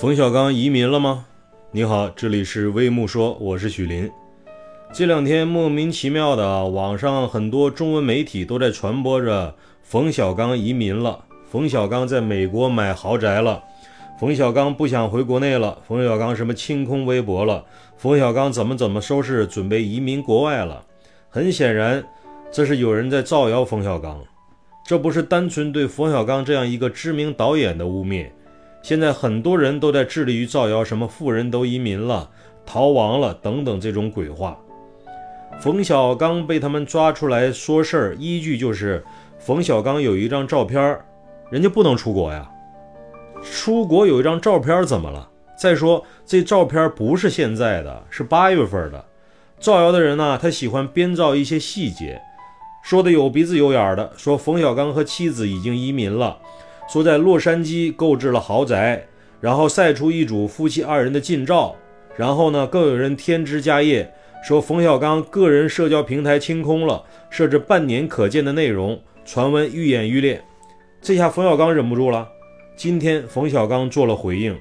冯小刚移民了吗？你好，这里是微木说，我是许林。这两天莫名其妙的，网上很多中文媒体都在传播着冯小刚移民了，冯小刚在美国买豪宅了，冯小刚不想回国内了，冯小刚什么清空微博了，冯小刚怎么怎么收拾，准备移民国外了。很显然，这是有人在造谣冯小刚，这不是单纯对冯小刚这样一个知名导演的污蔑。现在很多人都在致力于造谣，什么富人都移民了、逃亡了等等这种鬼话。冯小刚被他们抓出来说事儿，依据就是冯小刚有一张照片，人家不能出国呀。出国有一张照片怎么了？再说这照片不是现在的，是八月份的。造谣的人呢，他喜欢编造一些细节，说的有鼻子有眼的，说冯小刚和妻子已经移民了。说在洛杉矶购置了豪宅，然后晒出一组夫妻二人的近照，然后呢，更有人添枝加叶，说冯小刚个人社交平台清空了，设置半年可见的内容，传闻愈演愈烈。这下冯小刚忍不住了，今天冯小刚做了回应，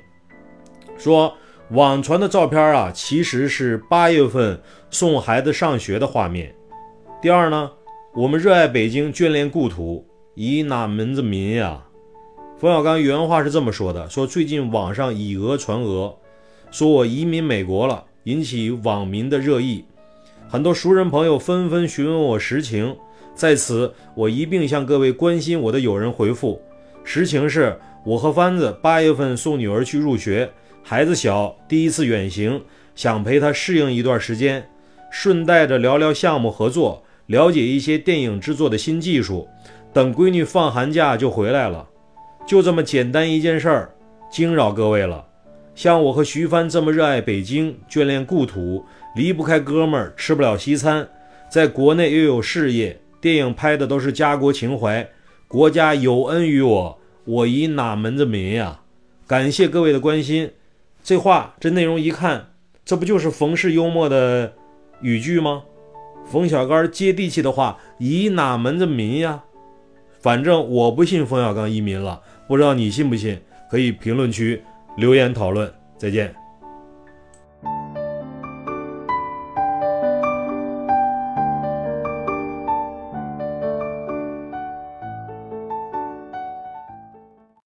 说网传的照片啊，其实是八月份送孩子上学的画面。第二呢，我们热爱北京，眷恋故土，以哪门子民呀？冯小刚原话是这么说的：“说最近网上以讹传讹，说我移民美国了，引起网民的热议。很多熟人朋友纷纷询问我实情，在此我一并向各位关心我的友人回复：实情是我和帆子八月份送女儿去入学，孩子小，第一次远行，想陪她适应一段时间，顺带着聊聊项目合作，了解一些电影制作的新技术。等闺女放寒假就回来了。”就这么简单一件事儿，惊扰各位了。像我和徐帆这么热爱北京、眷恋故土、离不开哥们儿、吃不了西餐，在国内又有事业，电影拍的都是家国情怀，国家有恩于我，我以哪门子民呀？感谢各位的关心。这话这内容一看，这不就是冯氏幽默的语句吗？冯小刚接地气的话，以哪门子民呀？反正我不信冯小刚移民了。不知道你信不信？可以评论区留言讨论。再见。